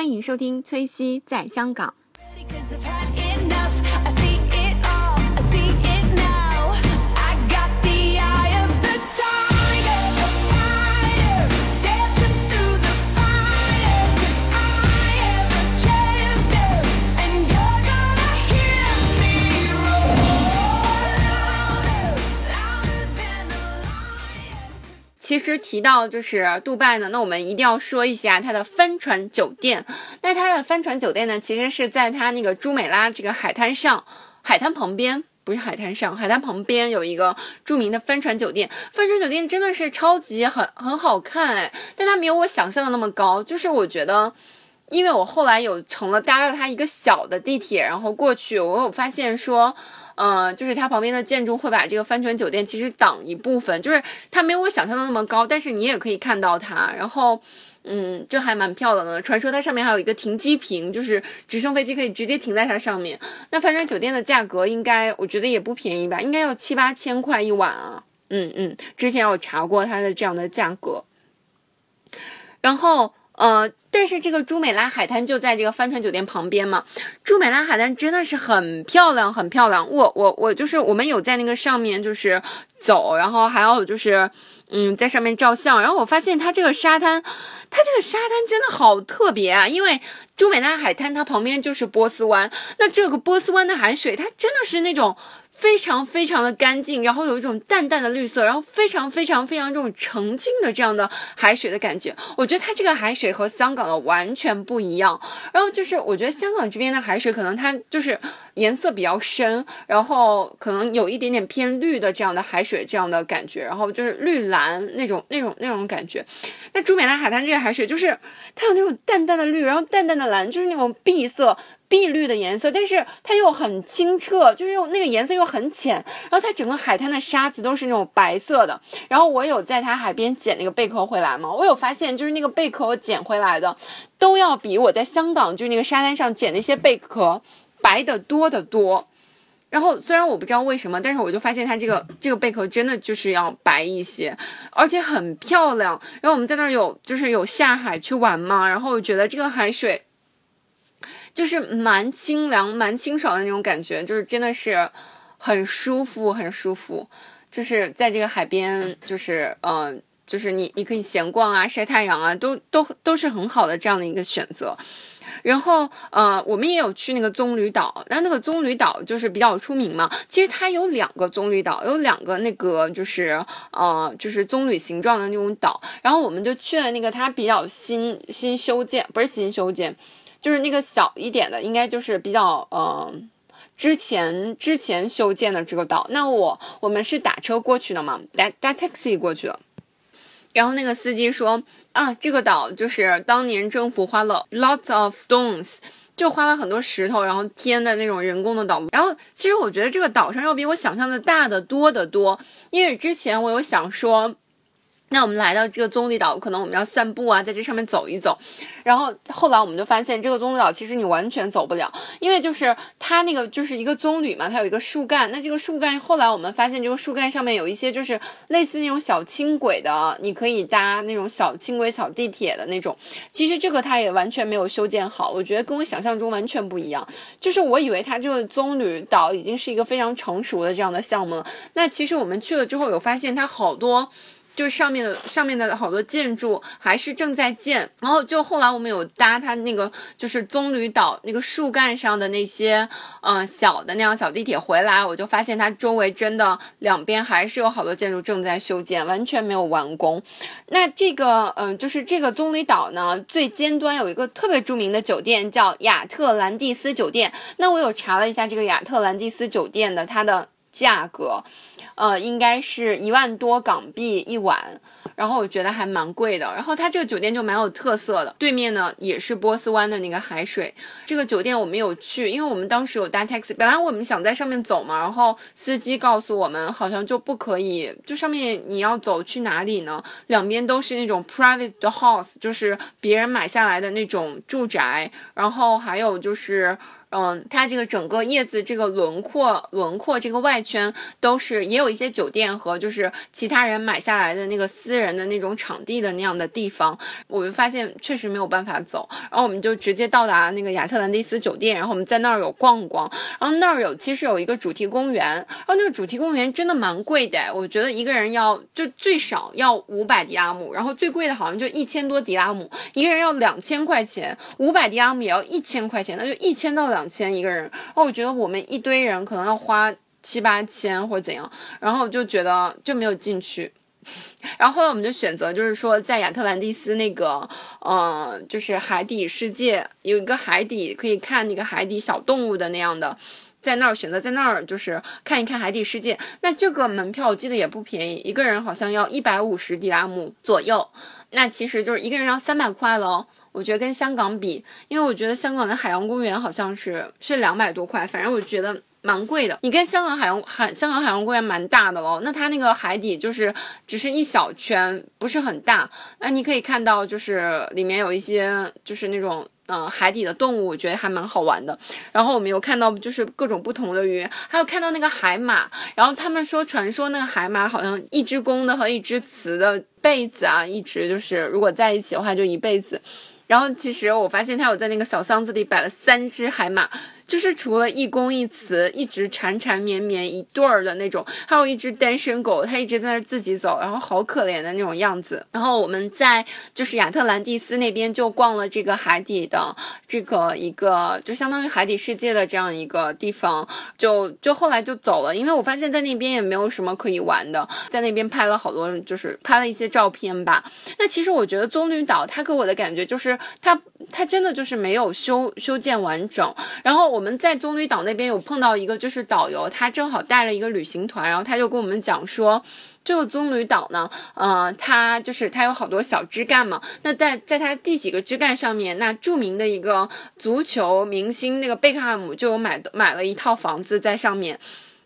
欢迎收听崔西在香港。其实提到就是杜拜呢，那我们一定要说一下它的帆船酒店。那它的帆船酒店呢，其实是在它那个朱美拉这个海滩上，海滩旁边。不是海滩上，海滩旁边有一个著名的帆船酒店。帆船酒店真的是超级很很好看哎，但它没有我想象的那么高。就是我觉得，因为我后来有乘了搭了它一个小的地铁，然后过去，我有发现说，呃，就是它旁边的建筑会把这个帆船酒店其实挡一部分，就是它没有我想象的那么高，但是你也可以看到它，然后。嗯，这还蛮漂亮的。传说它上面还有一个停机坪，就是直升飞机可以直接停在它上面。那帆船酒店的价格应该，我觉得也不便宜吧，应该要七八千块一晚啊。嗯嗯，之前有查过它的这样的价格。然后呃，但是这个朱美拉海滩就在这个帆船酒店旁边嘛。朱美拉海滩真的是很漂亮，很漂亮。我我我就是我们有在那个上面就是走，然后还有就是嗯在上面照相。然后我发现它这个沙滩，它这个沙滩真的好特别啊！因为朱美拉海滩它旁边就是波斯湾，那这个波斯湾的海水它真的是那种。非常非常的干净，然后有一种淡淡的绿色，然后非常非常非常这种澄净的这样的海水的感觉。我觉得它这个海水和香港的完全不一样。然后就是我觉得香港这边的海水可能它就是颜色比较深，然后可能有一点点偏绿的这样的海水这样的感觉，然后就是绿蓝那种那种那种感觉。那朱美拉海滩这个海水就是它有那种淡淡的绿，然后淡淡的蓝，就是那种碧色。碧绿的颜色，但是它又很清澈，就是用那个颜色又很浅，然后它整个海滩的沙子都是那种白色的。然后我有在它海边捡那个贝壳回来嘛，我有发现，就是那个贝壳我捡回来的，都要比我在香港就是那个沙滩上捡那些贝壳白的多得多。然后虽然我不知道为什么，但是我就发现它这个这个贝壳真的就是要白一些，而且很漂亮。然后我们在那儿有就是有下海去玩嘛，然后我觉得这个海水。就是蛮清凉、蛮清爽的那种感觉，就是真的是很舒服、很舒服。就是在这个海边，就是嗯、就是你你可以闲逛啊、晒太阳啊，都都都是很好的这样的一个选择。然后呃，我们也有去那个棕榈岛，那那个棕榈岛就是比较出名嘛。其实它有两个棕榈岛，有两个那个就是呃，就是棕榈形状的那种岛。然后我们就去了那个它比较新新修建，不是新修建。就是那个小一点的，应该就是比较呃，之前之前修建的这个岛。那我我们是打车过去的嘛，打打 taxi 过去的。然后那个司机说啊，这个岛就是当年政府花了 lots of stones，就花了很多石头，然后填的那种人工的岛。然后其实我觉得这个岛上要比我想象的大得多得多，因为之前我有想说。那我们来到这个棕榈岛，可能我们要散步啊，在这上面走一走。然后后来我们就发现，这个棕榈岛其实你完全走不了，因为就是它那个就是一个棕榈嘛，它有一个树干。那这个树干后来我们发现，这个树干上面有一些就是类似那种小轻轨的，你可以搭那种小轻轨、小地铁的那种。其实这个它也完全没有修建好，我觉得跟我想象中完全不一样。就是我以为它这个棕榈岛已经是一个非常成熟的这样的项目了，那其实我们去了之后有发现，它好多。就上面的上面的好多建筑还是正在建，然后就后来我们有搭它那个就是棕榈岛那个树干上的那些嗯、小的那样小地铁回来，我就发现它周围真的两边还是有好多建筑正在修建，完全没有完工。那这个嗯、就是这个棕榈岛呢最尖端有一个特别著名的酒店叫亚特兰蒂斯酒店。那我有查了一下这个亚特兰蒂斯酒店的它的价格。呃，应该是一万多港币一晚，然后我觉得还蛮贵的。然后它这个酒店就蛮有特色的，对面呢也是波斯湾的那个海水。这个酒店我们有去，因为我们当时有搭 taxi，本来我们想在上面走嘛，然后司机告诉我们好像就不可以，就上面你要走去哪里呢？两边都是那种 private 的 house，就是别人买下来的那种住宅，然后还有就是。嗯，它这个整个叶子这个轮廓轮廓这个外圈都是也有一些酒店和就是其他人买下来的那个私人的那种场地的那样的地方，我就发现确实没有办法走，然后我们就直接到达那个亚特兰蒂斯酒店，然后我们在那儿有逛逛，然后那儿有其实有一个主题公园，然后那个主题公园真的蛮贵的，我觉得一个人要就最少要五百迪拉姆，然后最贵的好像就一千多迪拉姆，一个人要两千块钱，五百迪拉姆也要一千块钱，那就一千到两两千一个人，然后我觉得我们一堆人可能要花七八千或者怎样，然后就觉得就没有进去。然后后来我们就选择，就是说在亚特兰蒂斯那个，呃，就是海底世界有一个海底可以看那个海底小动物的那样的，在那儿选择在那儿就是看一看海底世界。那这个门票我记得也不便宜，一个人好像要一百五十迪拉姆左右，那其实就是一个人要三百块喽。我觉得跟香港比，因为我觉得香港的海洋公园好像是是两百多块，反正我觉得蛮贵的。你跟香港海洋海香港海洋公园蛮大的喽，那它那个海底就是只是一小圈，不是很大。那你可以看到就是里面有一些就是那种。嗯、海底的动物，我觉得还蛮好玩的。然后我们又看到就是各种不同的鱼，还有看到那个海马。然后他们说，传说那个海马好像一只公的和一只雌的辈子啊，一直就是如果在一起的话就一辈子。然后其实我发现他有在那个小箱子里摆了三只海马，就是除了一公一雌，一直缠缠绵绵一对儿的那种，还有一只单身狗，它一直在那自己走，然后好可怜的那种样子。然后我们在就是亚特兰蒂斯那边就逛了这个海底的这个一个就相当于海底世界的这样一个地方，就就后来就走了，因为我发现在那边也没有什么可以玩的，在那边拍了好多就是拍了一些照片吧。那其实我觉得棕榈岛它给我的感觉就是它它真的就是没有修修建完整。然后我我们在棕榈岛那边有碰到一个就是导游，他正好带了一个旅行团，然后他就跟我们讲说。这个棕榈岛呢，呃，它就是它有好多小枝干嘛。那在在它第几个枝干上面，那著名的一个足球明星那个贝克汉姆就有买买了一套房子在上面。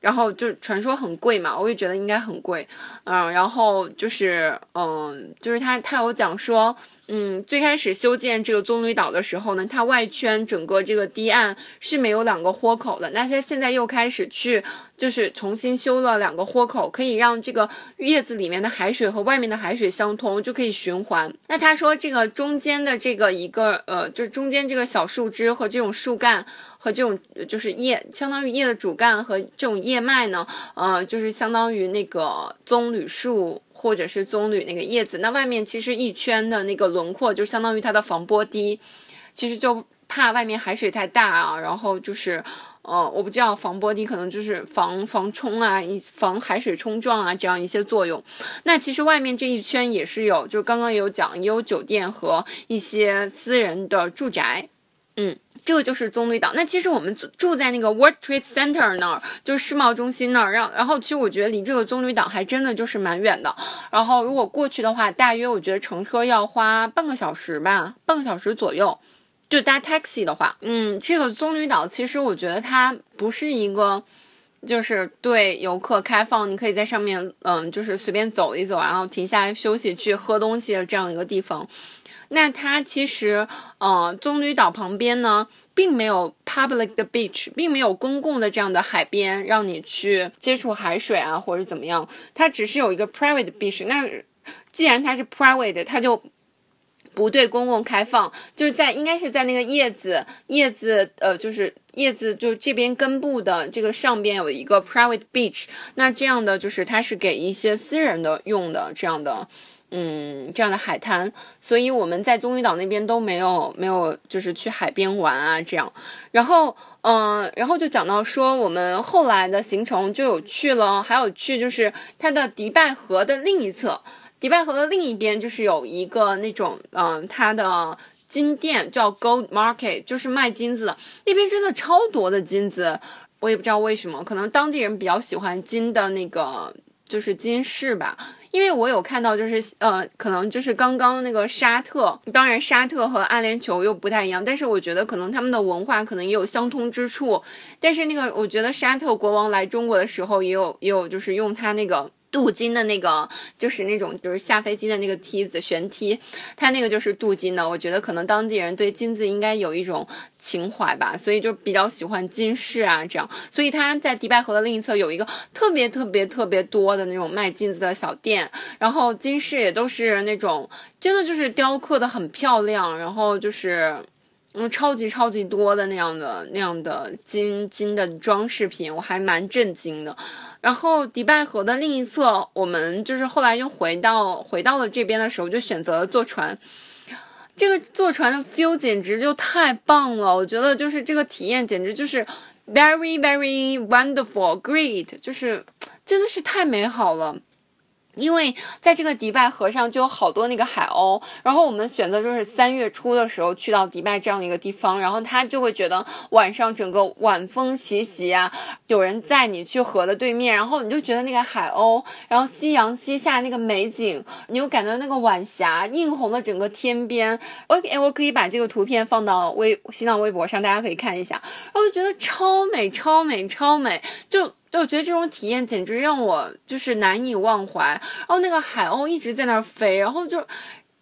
然后就传说很贵嘛，我也觉得应该很贵，嗯，然后就是，嗯，就是他他有讲说，嗯，最开始修建这个棕榈岛的时候呢，它外圈整个这个堤岸是没有两个豁口的，那它现在又开始去就是重新修了两个豁口，可以让这个叶子里面的海水和外面的海水相通，就可以循环。那他说这个中间的这个一个呃，就是中间这个小树枝和这种树干。和这种就是叶，相当于叶的主干和这种叶脉呢，呃，就是相当于那个棕榈树或者是棕榈那个叶子。那外面其实一圈的那个轮廓，就相当于它的防波堤。其实就怕外面海水太大啊，然后就是，呃，我不知道防波堤可能就是防防冲啊，一防海水冲撞啊这样一些作用。那其实外面这一圈也是有，就刚刚有讲，也有酒店和一些私人的住宅。嗯，这个就是棕榈岛。那其实我们住住在那个 World Trade Center 那儿，就是世贸中心那儿。然然后其实我觉得离这个棕榈岛还真的就是蛮远的。然后如果过去的话，大约我觉得乘车要花半个小时吧，半个小时左右。就搭 taxi 的话，嗯，这个棕榈岛其实我觉得它不是一个。就是对游客开放，你可以在上面，嗯，就是随便走一走，然后停下来休息、去喝东西的这样一个地方。那它其实，呃，棕榈岛旁边呢，并没有 public 的 beach，并没有公共的这样的海边让你去接触海水啊，或者怎么样。它只是有一个 private beach。那既然它是 private，它就不对公共开放，就是在应该是在那个叶子叶子呃，就是叶子就这边根部的这个上边有一个 private beach。那这样的就是它是给一些私人的用的这样的。嗯，这样的海滩，所以我们在棕榈岛那边都没有没有，就是去海边玩啊，这样。然后，嗯、然后就讲到说，我们后来的行程就有去了，还有去就是它的迪拜河的另一侧，迪拜河的另一边就是有一个那种，嗯、它的金店叫 Gold Market，就是卖金子的，那边真的超多的金子，我也不知道为什么，可能当地人比较喜欢金的那个，就是金饰吧。因为我有看到，就是呃，可能就是刚刚那个沙特，当然沙特和阿联酋又不太一样，但是我觉得可能他们的文化可能也有相通之处。但是那个，我觉得沙特国王来中国的时候，也有也有就是用他那个镀金的那个，就是那种就是下飞机的那个梯子悬梯，它那个就是镀金的。我觉得可能当地人对金子应该有一种情怀吧，所以就比较喜欢金饰啊这样。所以它在迪拜河的另一侧有一个特别特别特别多的那种卖金子的小店，然后金饰也都是那种真的就是雕刻的很漂亮，然后就是。嗯，超级超级多的那样的那样的金金的装饰品，我还蛮震惊的。然后迪拜河的另一侧，我们就是后来又回到回到了这边的时候，就选择了坐船。这个坐船的 feel 简直就太棒了，我觉得就是这个体验简直就是 very very wonderful great，就是真的是太美好了。因为在这个迪拜河上就有好多那个海鸥，然后我们选择就是三月初的时候去到迪拜这样一个地方，然后他就会觉得晚上整个晚风习习啊，有人载你去河的对面，然后你就觉得那个海鸥，然后夕阳西下那个美景，你又感到那个晚霞映红了整个天边。OK，我可以把这个图片放到微新浪微博上，大家可以看一下，然后就觉得超美超美超美，就。就我觉得这种体验简直让我就是难以忘怀。然后那个海鸥一直在那儿飞，然后就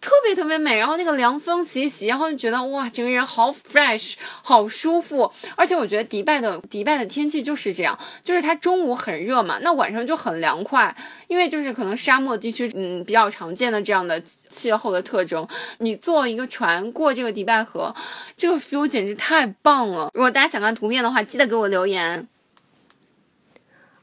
特别特别美。然后那个凉风习习，然后就觉得哇，整个人好 fresh，好舒服。而且我觉得迪拜的迪拜的天气就是这样，就是它中午很热嘛，那晚上就很凉快。因为就是可能沙漠地区嗯比较常见的这样的气候的特征。你坐一个船过这个迪拜河，这个 feel 简直太棒了。如果大家想看图片的话，记得给我留言。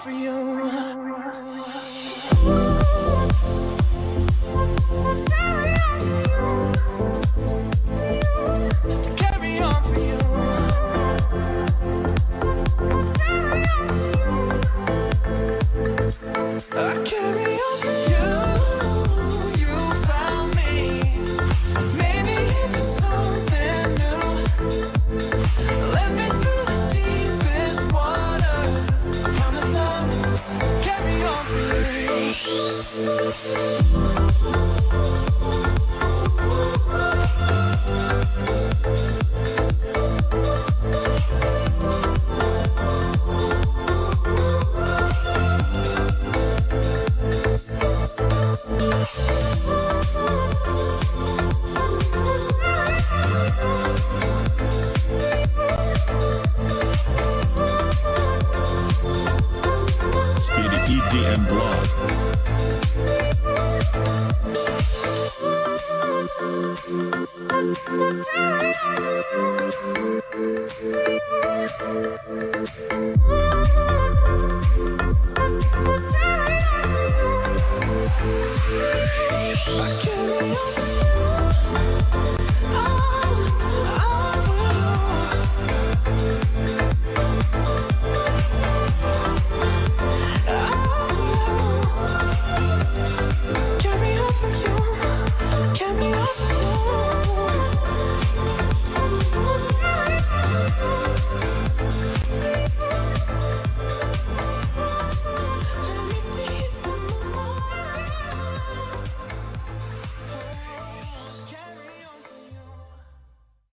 for you. And blood.